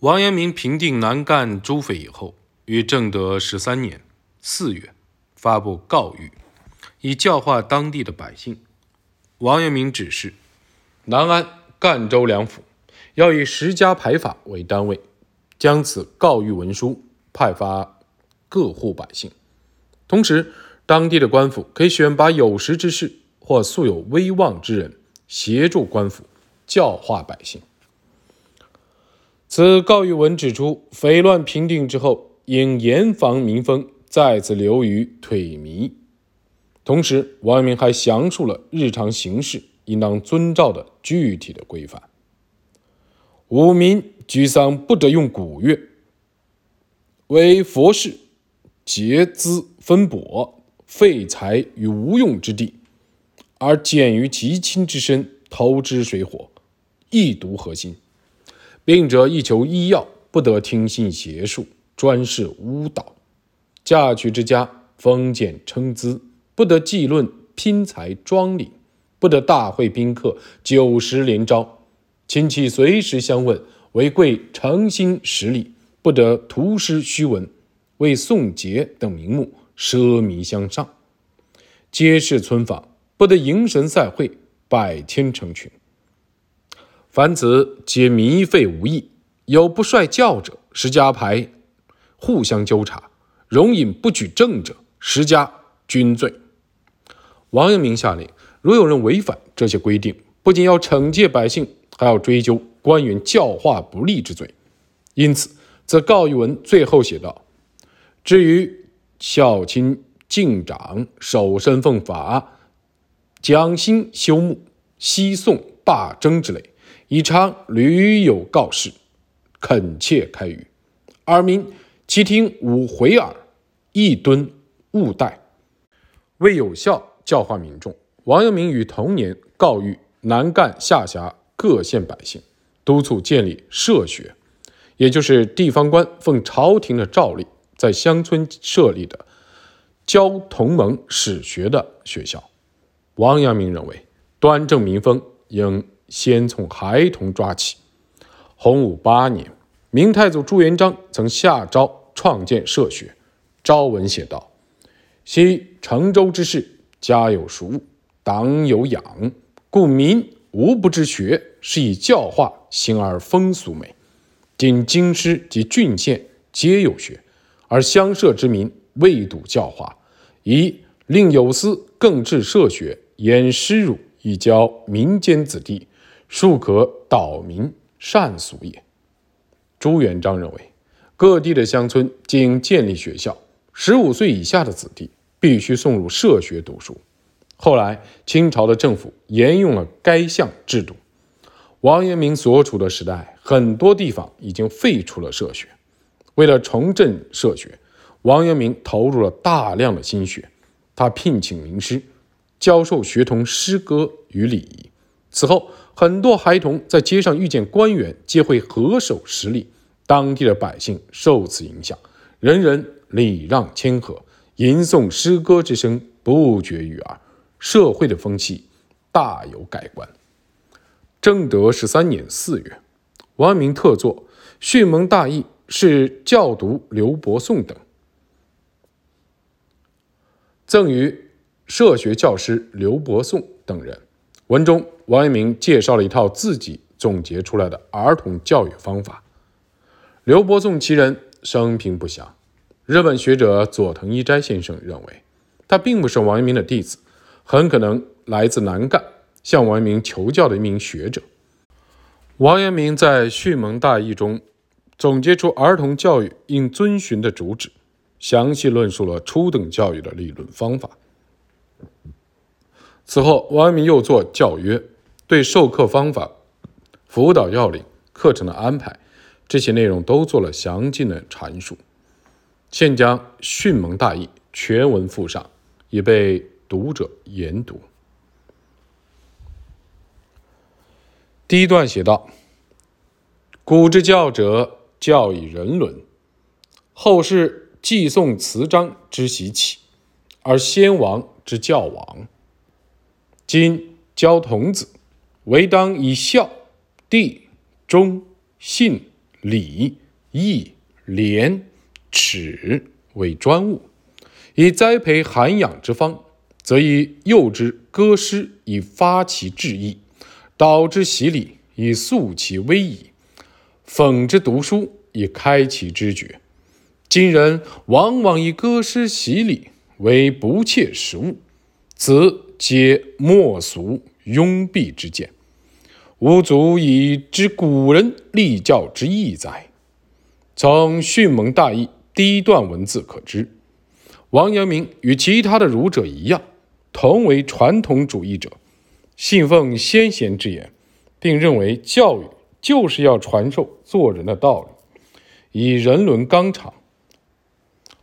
王阳明平定南赣诸匪以后，于正德十三年四月发布告谕，以教化当地的百姓。王阳明指示南安、赣州两府要以十家牌法为单位，将此告谕文书派发各户百姓。同时，当地的官府可以选拔有识之士或素有威望之人，协助官府教化百姓。此告谕文指出，匪乱平定之后，应严防民风再次流于颓靡。同时，王阳明还详述了日常行事应当遵照的具体的规范。五民居丧不得用古乐，为佛事节资分帛，废财于无用之地，而见于极亲之身，投之水火，亦独核心。病者亦求医药，不得听信邪术，专事巫道；嫁娶之家，封建称资，不得计论拼财庄礼，不得大会宾客，酒食连招；亲戚随时相问，为贵诚心实礼，不得图诗虚文，为送节等名目奢靡相上；街市村坊，不得迎神赛会，百天成群。凡此皆迷费无益，有不率教者，十家牌互相纠察，容隐不举证者，十家均罪。王阳明下令，如有人违反这些规定，不仅要惩戒百姓，还要追究官员教化不力之罪。因此，则告谕文最后写道：“至于孝亲敬长、守身奉法、讲心修睦、西宋罢征之类。”以常屡有告示，恳切开语，耳民其听五回耳，亦敦勿怠。为有效教化民众，王阳明于同年告谕南赣下辖各县百姓，督促建立社学，也就是地方官奉朝廷的诏令，在乡村设立的教同盟史学的学校。王阳明认为，端正民风应。先从孩童抓起。洪武八年，明太祖朱元璋曾下诏创建社学。诏文写道：“昔成州之士，家有熟，党有养，故民无不知学，是以教化，行而风俗美。今京师及郡县皆有学，而乡社之民未睹教化，宜令有司更治社学，掩师儒，以教民间子弟。”庶可导民善俗也。朱元璋认为，各地的乡村应建立学校，十五岁以下的子弟必须送入社学读书。后来，清朝的政府沿用了该项制度。王阳明所处的时代，很多地方已经废除了社学。为了重振社学，王阳明投入了大量的心血。他聘请名师，教授学童诗歌与礼仪。此后，很多孩童在街上遇见官员，皆会合手施礼。当地的百姓受此影响，人人礼让谦和，吟诵诗歌之声不绝于耳，社会的风气大有改观。正德十三年四月，王阳明特作《训蒙大义》，是教读刘伯颂等，赠予社学教师刘伯颂等人。文中。王阳明介绍了一套自己总结出来的儿童教育方法。刘伯颂其人生平不详，日本学者佐藤一斋先生认为，他并不是王阳明的弟子，很可能来自南赣，向王阳明求教的一名学者。王阳明在《训蒙大义》中总结出儿童教育应遵循的主旨，详细论述了初等教育的理论方法。此后，王阳明又作教约。对授课方法、辅导要领、课程的安排，这些内容都做了详尽的阐述。现将《训蒙大义》全文附上，以备读者研读。第一段写道：“古之教者，教以人伦；后世寄送词章之习起，而先王之教亡。今教童子。唯当以孝、悌、忠、信、礼、义、廉、耻为专务，以栽培涵养之方，则以诱之歌诗，以发其志意；导之习礼，以肃其威仪；讽之读书，以开其知觉。今人往往以歌诗习礼为不切实务，此皆莫俗庸蔽之见。吾足以知古人立教之意哉？从训蒙大义第一段文字可知，王阳明与其他的儒者一样，同为传统主义者，信奉先贤之言，并认为教育就是要传授做人的道理，以人伦纲常。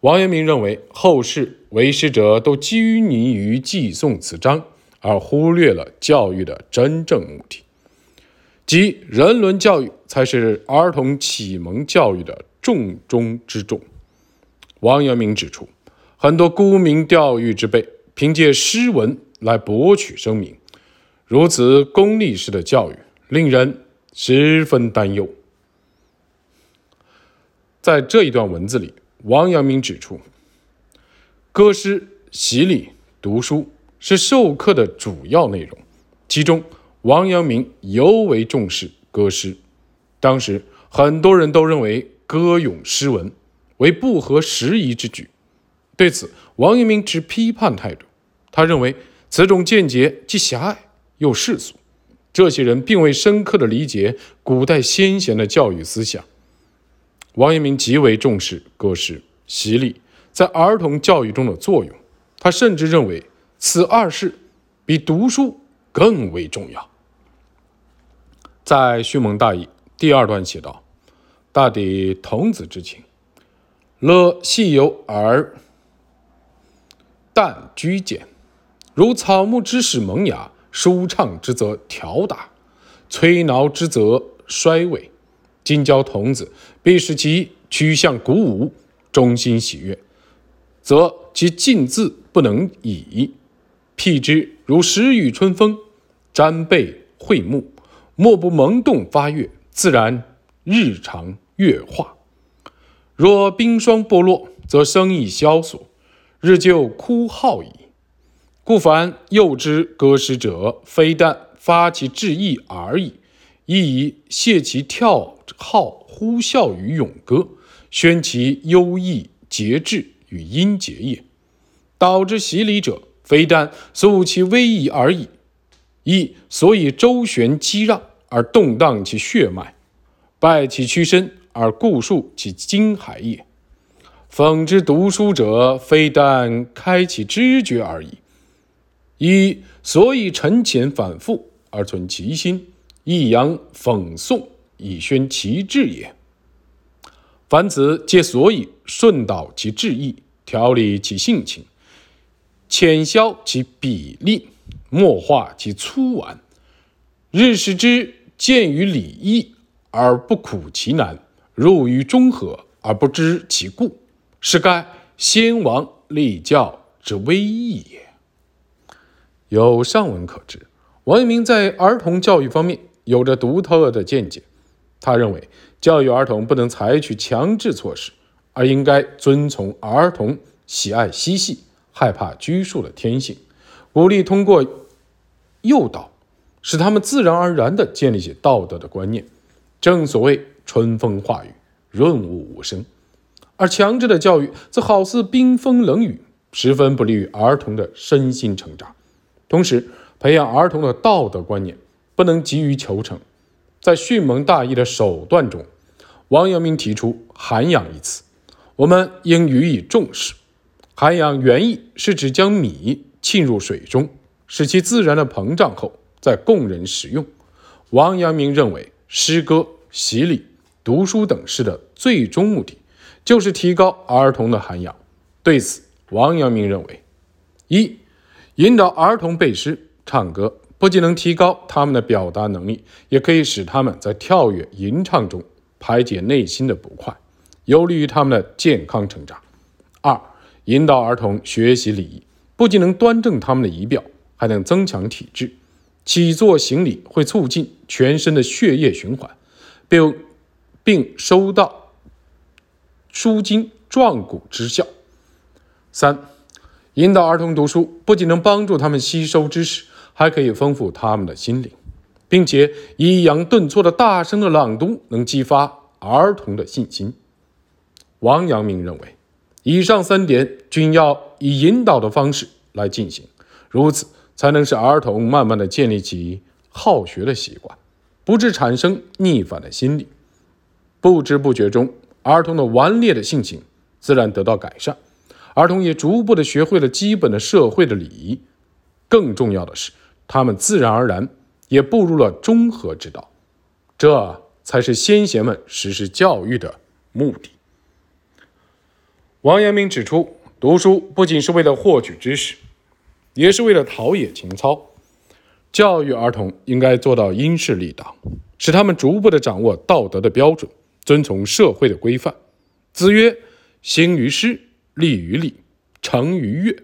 王阳明认为，后世为师者都拘泥于记诵词章，而忽略了教育的真正目的。即人伦教育才是儿童启蒙教育的重中之重。王阳明指出，很多沽名钓誉之辈，凭借诗文来博取声名，如此功利式的教育，令人十分担忧。在这一段文字里，王阳明指出，歌诗、习礼、读书是授课的主要内容，其中。王阳明尤为重视歌诗，当时很多人都认为歌咏诗文为不合时宜之举。对此，王阳明持批判态度。他认为此种见解既狭隘又世俗，这些人并未深刻的理解古代先贤的教育思想。王阳明极为重视歌诗、习礼在儿童教育中的作用，他甚至认为此二事比读书更为重要。在《训蒙大义》第二段写道：“大抵童子之情，乐细游而淡居简，如草木之始萌芽，舒畅之则调达，摧挠之则衰萎。今教童子，必使其趋向鼓舞，中心喜悦，则其进字不能已。辟之如时雨春风，沾被会目。”莫不萌动发越，自然日常月化。若冰霜剥落，则生意萧索，日就枯耗矣。故凡诱之歌诗者，非但发其志意而已，亦以泄其跳号呼啸于咏歌，宣其优异节制与音节也。导之习礼者，非但肃其威仪而已。亦所以周旋激让而动荡其血脉，败其躯身而固束其筋骸也。讽之读书者，非但开其知觉而已，亦所以沉潜反复而存其心，抑扬讽诵以宣其志也。凡此皆所以顺导其志意，调理其性情，浅消其比例。莫化其粗顽，日使之见于礼义而不苦其难，入于中和而不知其故，是该先王立教之威义也。有上文可知，王阳明在儿童教育方面有着独特的见解。他认为，教育儿童不能采取强制措施，而应该遵从儿童喜爱嬉戏、害怕拘束的天性，鼓励通过。诱导，使他们自然而然地建立起道德的观念。正所谓春风化雨，润物无声。而强制的教育则好似冰封冷雨，十分不利于儿童的身心成长。同时，培养儿童的道德观念不能急于求成。在训蒙大义的手段中，王阳明提出“涵养”一词，我们应予以重视。涵养原意是指将米浸入水中。使其自然的膨胀后，再供人食用。王阳明认为，诗歌、习礼、读书等事的最终目的，就是提高儿童的涵养。对此，王阳明认为：一、引导儿童背诗、唱歌，不仅能提高他们的表达能力，也可以使他们在跳跃吟唱中排解内心的不快，有利于他们的健康成长；二、引导儿童学习礼仪，不仅能端正他们的仪表。还能增强体质，起坐行礼会促进全身的血液循环，并并收到舒筋壮骨之效。三、引导儿童读书，不仅能帮助他们吸收知识，还可以丰富他们的心灵，并且抑扬顿挫的大声的朗读能激发儿童的信心。王阳明认为，以上三点均要以引导的方式来进行，如此才能使儿童慢慢的建立起好学的习惯，不致产生逆反的心理。不知不觉中，儿童的顽劣的性情自然得到改善，儿童也逐步的学会了基本的社会的礼仪。更重要的是，他们自然而然也步入了中和之道，这才是先贤们实施教育的目的。王阳明指出，读书不仅是为了获取知识，也是为了陶冶情操。教育儿童应该做到因势利导，使他们逐步的掌握道德的标准。遵从社会的规范。子曰：“兴于诗，立于礼，成于乐。”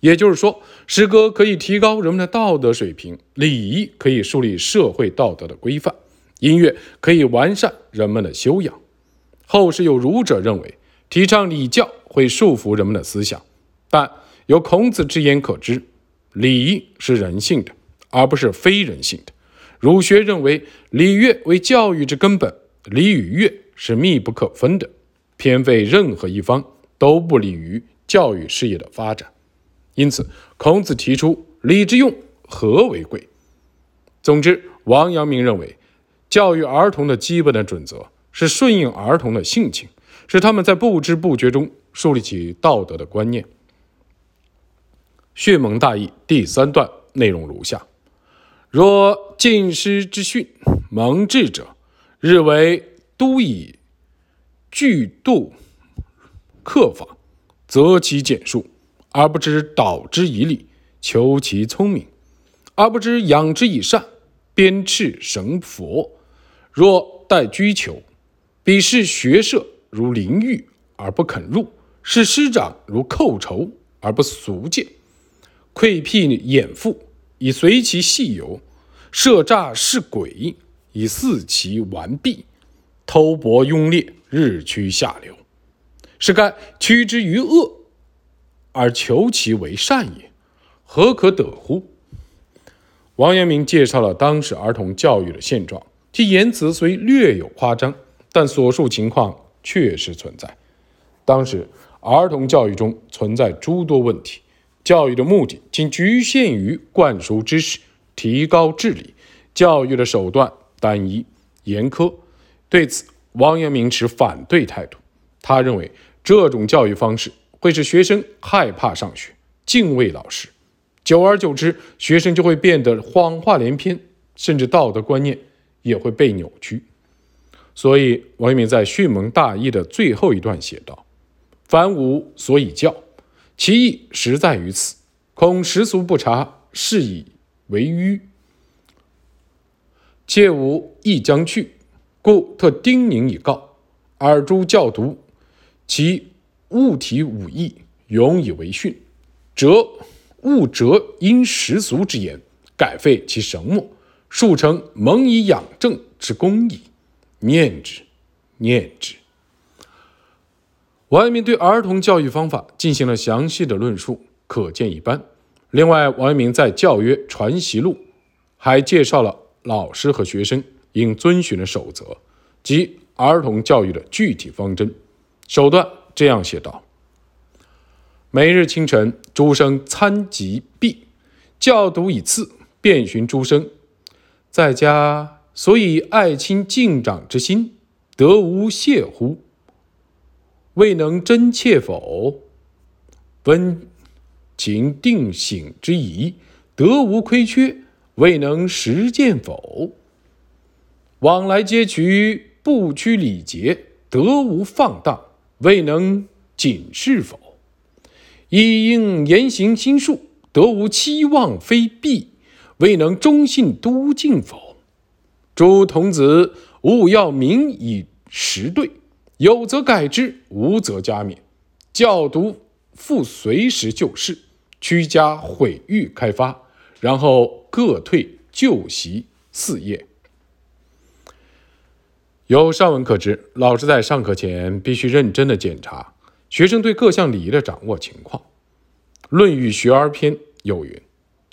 也就是说，诗歌可以提高人们的道德水平，礼仪可以树立社会道德的规范，音乐可以完善人们的修养。后世有儒者认为，提倡礼教会束缚人们的思想，但由孔子之言可知，礼是人性的，而不是非人性的。儒学认为，礼乐为教育之根本。礼与乐是密不可分的，偏废任何一方都不利于教育事业的发展。因此，孔子提出“礼之用，和为贵”。总之，王阳明认为，教育儿童的基本的准则是顺应儿童的性情，使他们在不知不觉中树立起道德的观念。训蒙大义第三段内容如下：若近师之训，蒙智者。日为都以具度克法，择其简述，而不知导之以理，求其聪明，而不知养之以善，鞭笞绳佛。若待居求，鄙视学社如淋浴而不肯入，视师长如寇仇而不俗见，窥辟掩腹以随其细游，设诈是鬼。以肆其顽弊，偷薄庸劣，日趋下流，是该趋之于恶，而求其为善也，何可得乎？王阳明介绍了当时儿童教育的现状，其言辞虽略有夸张，但所述情况确实存在。当时儿童教育中存在诸多问题，教育的目的仅局限于灌输知识、提高智力，教育的手段。单一严苛，对此王阳明持反对态度。他认为这种教育方式会使学生害怕上学、敬畏老师，久而久之，学生就会变得谎话连篇，甚至道德观念也会被扭曲。所以，王阳明在《训蒙大义》的最后一段写道：“凡吾所以教，其意实在于此。恐时俗不察，是以为愚。”切吾亦将去，故特叮咛以告。尔诸教读，其物体武艺，永以为训，则勿折因时俗之言，改废其绳墨，数成蒙以养正之功矣。念之，念之。王阳明对儿童教育方法进行了详细的论述，可见一斑。另外，王阳明在《教约传习录》还介绍了。老师和学生应遵循的守则及儿童教育的具体方针手段，这样写道：每日清晨，诸生参集毕，教读以次，遍寻诸生，在家所以爱亲敬长之心，得无懈乎？未能真切否？温情定省之宜，得无亏缺？未能实践否？往来皆取不拘礼节，得无放荡？未能谨视否？亦应言行心术，得无期望非必？未能忠信笃敬否？诸童子勿要名以实对，有则改之，无则加勉。教读复随时就事，屈家毁誉开发。然后各退旧习四业。由上文可知，老师在上课前必须认真的检查学生对各项礼仪的掌握情况。《论语·学而篇》有云：“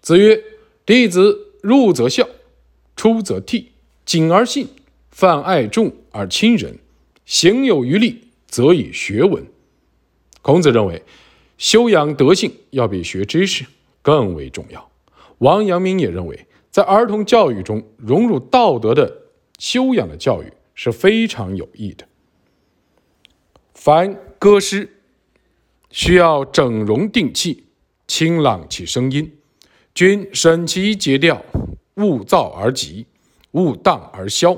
子曰：弟子入则孝，出则悌，谨而信，泛爱众而亲仁，行有余力，则以学文。”孔子认为，修养德性要比学知识更为重要。王阳明也认为，在儿童教育中融入道德的修养的教育。是非常有益的。凡歌诗，需要整容定气，清朗其声音，均审其节调，勿躁而急，勿荡而消，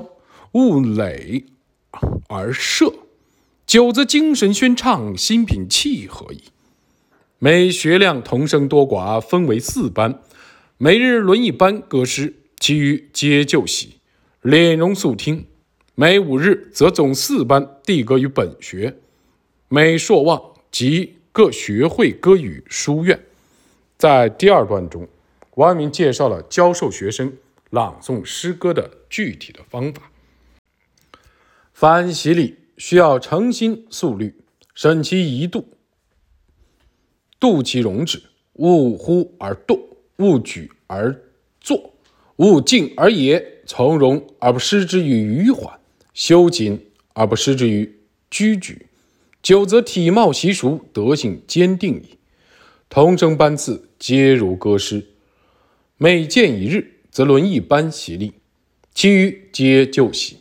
勿累而设，久则精神宣畅，心平气和矣。每学量同声多寡，分为四班，每日轮一班歌诗，其余皆就习，敛容肃听。每五日，则总四班递歌于本学；每朔望，即各学会歌语书院。在第二段中，王阳明介绍了教授学生朗诵诗歌的具体的方法。凡习礼，需要诚心肃虑，审其仪度，度其容止，勿忽而动，勿举而坐，勿静而言，从容而不失之于迂缓。修谨而不失之于拘矩，久则体貌习俗，德性坚定矣。同声班次皆如歌诗，每见一日，则轮一班习礼，其余皆就习。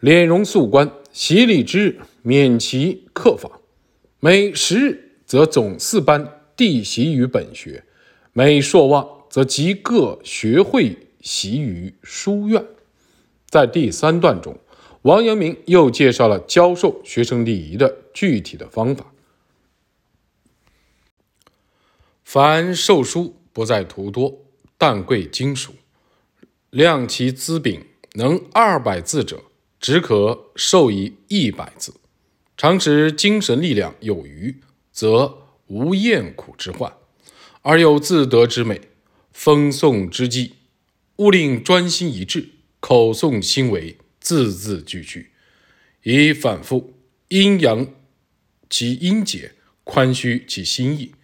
敛容肃观，习礼之日，免其客访。每十日，则总四班递习于本学；每朔望，则集各学会习于书院。在第三段中。王阳明又介绍了教授学生礼仪的具体的方法。凡授书不在图多，但贵精熟。量其资禀，能二百字者，只可授以一百字。常持精神力量有余，则无厌苦之患，而有自得之美。风诵之际，勿令专心一致，口诵心为。字字句句，以反复阴阳其阴节，宽虚其心意，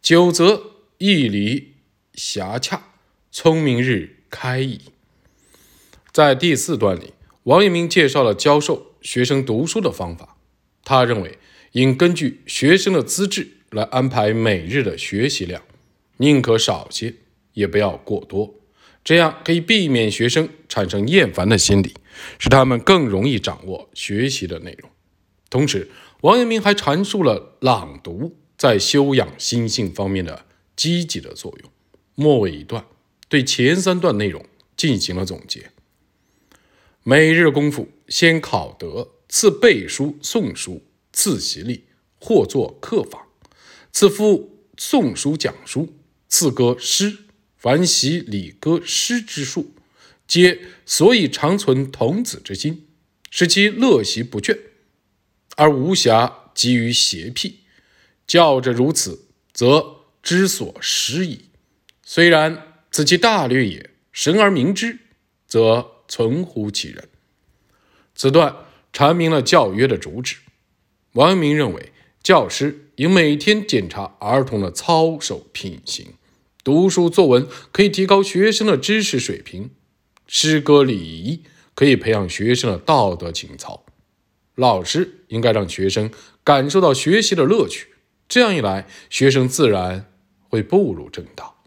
久则义理狭洽，聪明日开矣。在第四段里，王阳明介绍了教授学生读书的方法。他认为，应根据学生的资质来安排每日的学习量，宁可少些，也不要过多。这样可以避免学生产生厌烦的心理，使他们更容易掌握学习的内容。同时，王阳明还阐述了朗读在修养心性方面的积极的作用。末尾一段对前三段内容进行了总结：每日功夫，先考得，次背书诵书，次习礼，或作课访，次复诵书讲书，次歌诗。凡习礼歌诗之术，皆所以长存童子之心，使其乐习不倦，而无暇急于邪僻。教者如此，则知所识矣。虽然此其大略也，神而明之，则存乎其人。此段阐明了教约的主旨。王阳明认为，教师应每天检查儿童的操守品行。读书作文可以提高学生的知识水平，诗歌礼仪可以培养学生的道德情操。老师应该让学生感受到学习的乐趣，这样一来，学生自然会步入正道。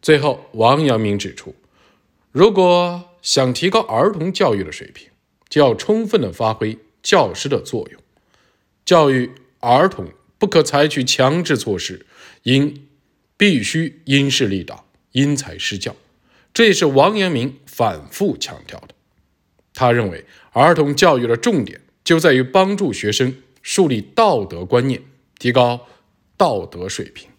最后，王阳明指出，如果想提高儿童教育的水平，就要充分的发挥教师的作用。教育儿童不可采取强制措施，应。必须因势利导，因材施教，这也是王阳明反复强调的。他认为，儿童教育的重点就在于帮助学生树立道德观念，提高道德水平。